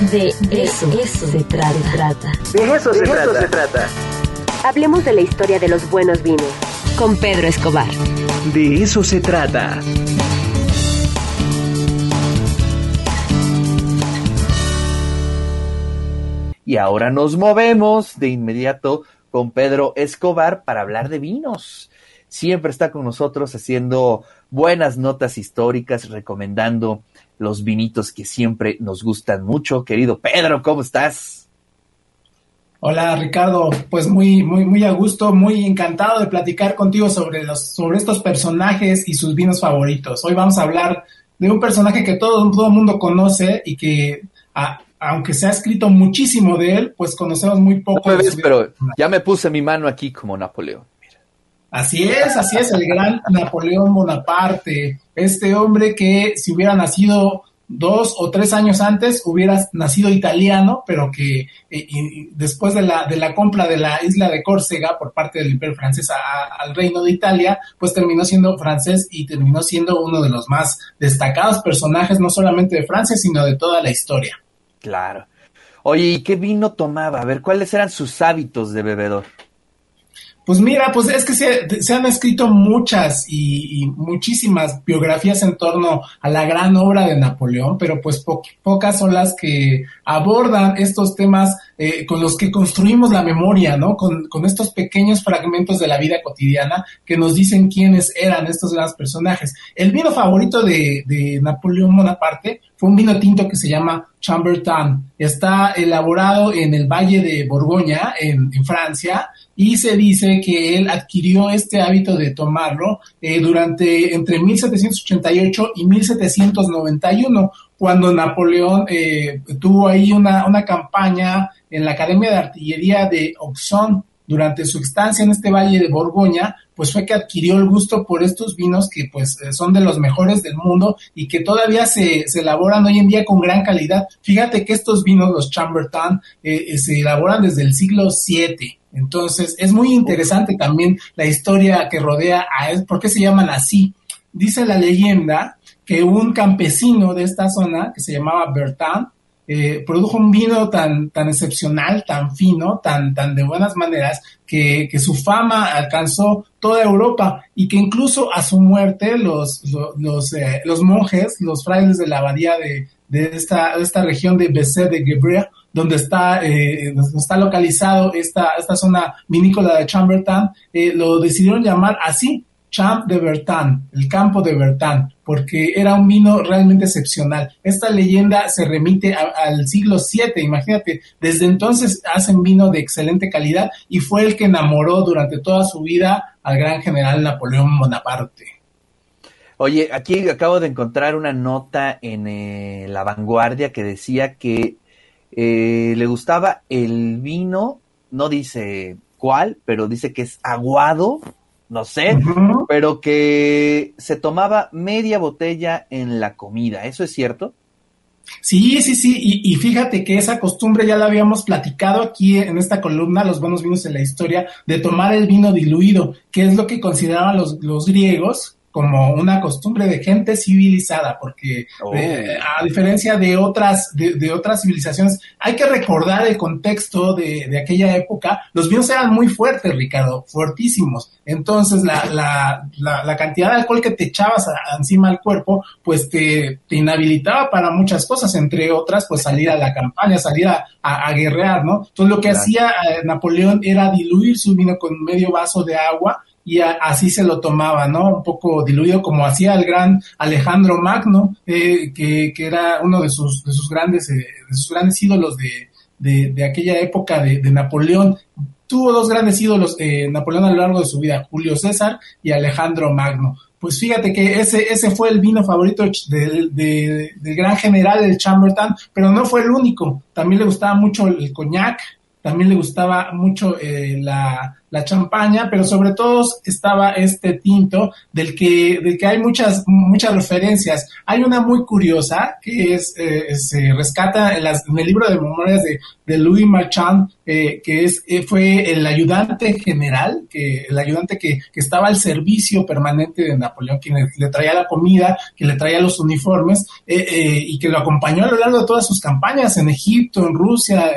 De eso, eso se trata. De eso, se, se trata. Hablemos de la historia de los buenos vinos. Con Pedro Escobar. De eso se trata. Y ahora nos movemos de inmediato con Pedro Escobar para hablar de vinos. Siempre está con nosotros haciendo buenas notas históricas, recomendando los vinitos que siempre nos gustan mucho. Querido Pedro, ¿cómo estás? Hola Ricardo, pues muy, muy, muy a gusto, muy encantado de platicar contigo sobre los, sobre estos personajes y sus vinos favoritos. Hoy vamos a hablar de un personaje que todo, todo el mundo conoce y que aunque se ha escrito muchísimo de él, pues conocemos muy poco. No pero ya me puse mi mano aquí como Napoleón. Así es, así es, el gran Napoleón Bonaparte, este hombre que si hubiera nacido dos o tres años antes hubiera nacido italiano, pero que eh, después de la, de la compra de la isla de Córcega por parte del Imperio francés al Reino de Italia, pues terminó siendo francés y terminó siendo uno de los más destacados personajes, no solamente de Francia, sino de toda la historia. Claro. Oye, ¿y qué vino tomaba? A ver, ¿cuáles eran sus hábitos de bebedor? Pues mira, pues es que se, han escrito muchas y, muchísimas biografías en torno a la gran obra de Napoleón, pero pues pocas son las que abordan estos temas eh, con los que construimos la memoria, ¿no? Con, estos pequeños fragmentos de la vida cotidiana que nos dicen quiénes eran estos grandes personajes. El vino favorito de, de Napoleón Bonaparte fue un vino tinto que se llama Chambertin. Está elaborado en el Valle de Borgoña, en, Francia, y se dice que él adquirió este hábito de tomarlo eh, durante entre 1788 y 1791, cuando Napoleón eh, tuvo ahí una, una campaña en la Academia de Artillería de Auxonne durante su estancia en este valle de Borgoña, pues fue que adquirió el gusto por estos vinos que pues eh, son de los mejores del mundo y que todavía se, se elaboran hoy en día con gran calidad. Fíjate que estos vinos, los Chambertin, eh, eh, se elaboran desde el siglo VII. Entonces, es muy interesante también la historia que rodea a él, por qué se llaman así. Dice la leyenda que un campesino de esta zona, que se llamaba Bertin, eh, produjo un vino tan, tan excepcional, tan fino, tan, tan de buenas maneras, que, su fama alcanzó toda Europa y que incluso a su muerte los, los, eh, los, monjes, los frailes de la abadía de, de, esta, de esta región de Bessé de Gebrea, donde está, eh, está localizado esta, esta zona vinícola de Chambertin, lo decidieron llamar así, Champ de Bertin, el campo de Bertin, porque era un vino realmente excepcional. Esta leyenda se remite al siglo VII, imagínate, desde entonces hacen vino de excelente calidad y fue el que enamoró durante toda su vida al gran general Napoleón Bonaparte. Oye, aquí acabo de encontrar una nota en eh, La Vanguardia que decía que eh, le gustaba el vino, no dice cuál, pero dice que es aguado no sé, pero que se tomaba media botella en la comida, ¿eso es cierto? Sí, sí, sí, y, fíjate que esa costumbre ya la habíamos platicado aquí en esta columna, los buenos vinos en la historia, de tomar el vino diluido, que es lo que consideraban los, los griegos como una costumbre de gente civilizada, porque oh. eh, a diferencia de otras, de, otras civilizaciones, hay que recordar el contexto de, de, aquella época. Los vinos eran muy fuertes, Ricardo, fuertísimos. Entonces, la, la, la, cantidad de alcohol que te echabas encima al cuerpo, pues te, te, inhabilitaba para muchas cosas, entre otras, pues salir a la campaña, salir a, a, guerrear, ¿no? Entonces, lo que hacía eh, Napoleón era diluir su vino con medio vaso de agua y así se lo tomaba, ¿no? Un poco diluido como hacía el gran Alejandro Magno, eh, que, que, era uno de sus, de sus grandes, eh, de sus grandes ídolos de, de, aquella época de, de, Napoleón. Tuvo dos grandes ídolos, eh, Napoleón a lo largo de su vida, Julio César y Alejandro Magno. Pues fíjate que ese, ese fue el vino favorito del, del gran general, el Chambertin, pero no fue el único. También le gustaba mucho el, coñac, también le gustaba mucho eh, la, la champaña, pero sobre todo estaba este tinto del que, del que hay muchas, muchas referencias. Hay una muy curiosa que es, eh, se rescata en, las, el libro de memorias de, de Louis Marchand, eh, que es, eh, fue el ayudante general, que, el ayudante que, que, estaba al servicio permanente de Napoleón, quien le, traía la comida, que le traía los uniformes, y que lo acompañó a lo largo de todas sus campañas en Egipto, en Rusia,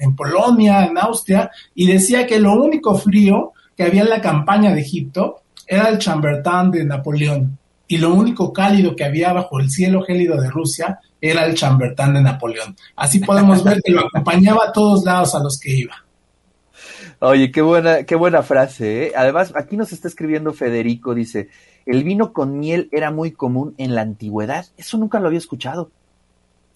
en Polonia, en Austria, y decía que lo único frío que había en la campaña de Egipto era el Chambertin de Napoleón, y lo único cálido que había bajo el cielo gélido de Rusia era el Chambertin de Napoleón. Así podemos ver que lo acompañaba a todos lados a los que iba. Oye, qué buena, qué buena frase. ¿eh? Además, aquí nos está escribiendo Federico, dice, el vino con miel era muy común en la antigüedad. Eso nunca lo había escuchado.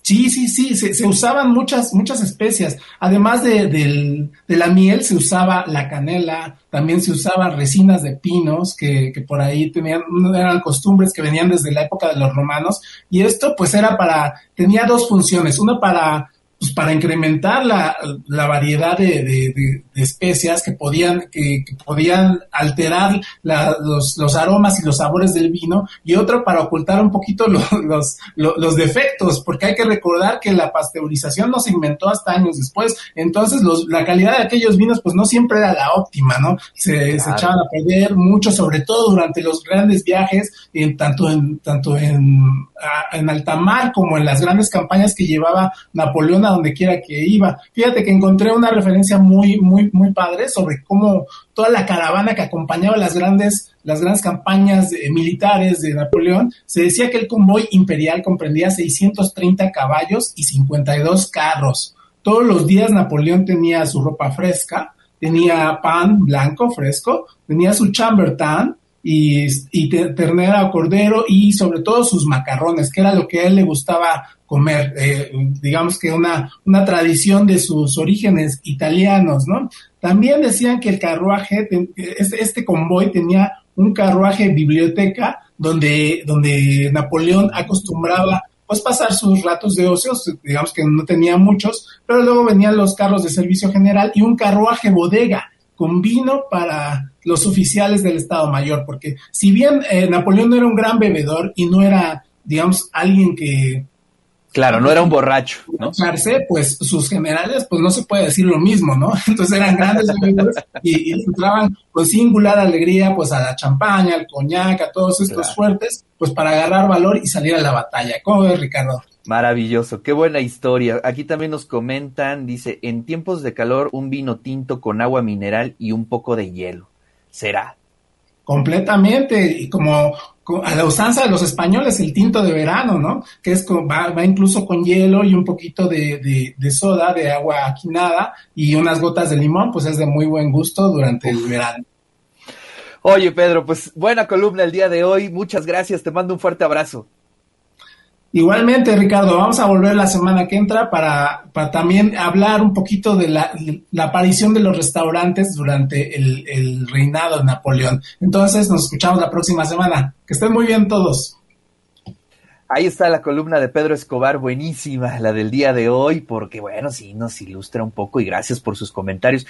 Sí, sí, sí, se, usaban muchas, muchas especias. Además de, la miel, se usaba la canela, también se usaban resinas de pinos, que, que por ahí tenían, eran costumbres que venían desde la época de los romanos. Y esto pues era para, tenía dos funciones, una para pues para incrementar la, la variedad de, de, especias que podían, que, podían alterar los, los, aromas y los sabores del vino, y otra para ocultar un poquito los, los, los, defectos, porque hay que recordar que la pasteurización no se inventó hasta años después, entonces los, la calidad de aquellos vinos pues no siempre era la óptima, ¿no? Se, se echaban a perder mucho, sobre todo durante los grandes viajes, en, tanto en, tanto en, en alta mar como en las grandes campañas que llevaba Napoleón a donde quiera que iba. Fíjate que encontré una referencia muy, muy, muy padre sobre cómo toda la caravana que acompañaba las grandes, las grandes campañas militares de Napoleón, se decía que el convoy imperial comprendía 630 caballos y 52 carros. Todos los días Napoleón tenía su ropa fresca, tenía pan blanco fresco, tenía su chambertin, y, ternera o cordero y sobre todo sus macarrones, que era lo que a él le gustaba comer, eh, digamos que una, una tradición de sus orígenes italianos, ¿no? También decían que el carruaje, este, convoy tenía un carruaje biblioteca donde, donde Napoleón acostumbraba pues pasar sus ratos de ocio, digamos que no tenía muchos, pero luego venían los carros de servicio general y un carruaje bodega con vino para los oficiales del Estado Mayor, porque si bien eh, Napoleón no era un gran bebedor y no era, digamos, alguien que... Claro, no era un borracho, ¿no? Pues sus generales, pues no se puede decir lo mismo, ¿no? Entonces eran grandes bebedores y, y entraban con singular alegría, pues a la champaña, al coñac, a todos estos fuertes, pues para agarrar valor y salir a la batalla. ¿Cómo ves, Ricardo? Maravilloso, qué buena historia. Aquí también nos comentan, dice, en tiempos de calor un vino tinto con agua mineral y un poco de hielo será. Completamente, y como a la usanza de los españoles, el tinto de verano, ¿no? Que es va, va incluso con hielo y un poquito de, de, soda, de agua quinada y unas gotas de limón, pues es de muy buen gusto durante el verano. Oye, Pedro, pues buena columna el día de hoy. Muchas gracias. Te mando un fuerte abrazo. Igualmente, Ricardo, vamos a volver la semana que entra para, para también hablar un poquito de la, la aparición de los restaurantes durante el, el, reinado de Napoleón. Entonces, nos escuchamos la próxima semana. Que estén muy bien todos. Ahí está la columna de Pedro Escobar, buenísima, la del día de hoy, porque bueno, sí nos ilustra un poco y gracias por sus comentarios.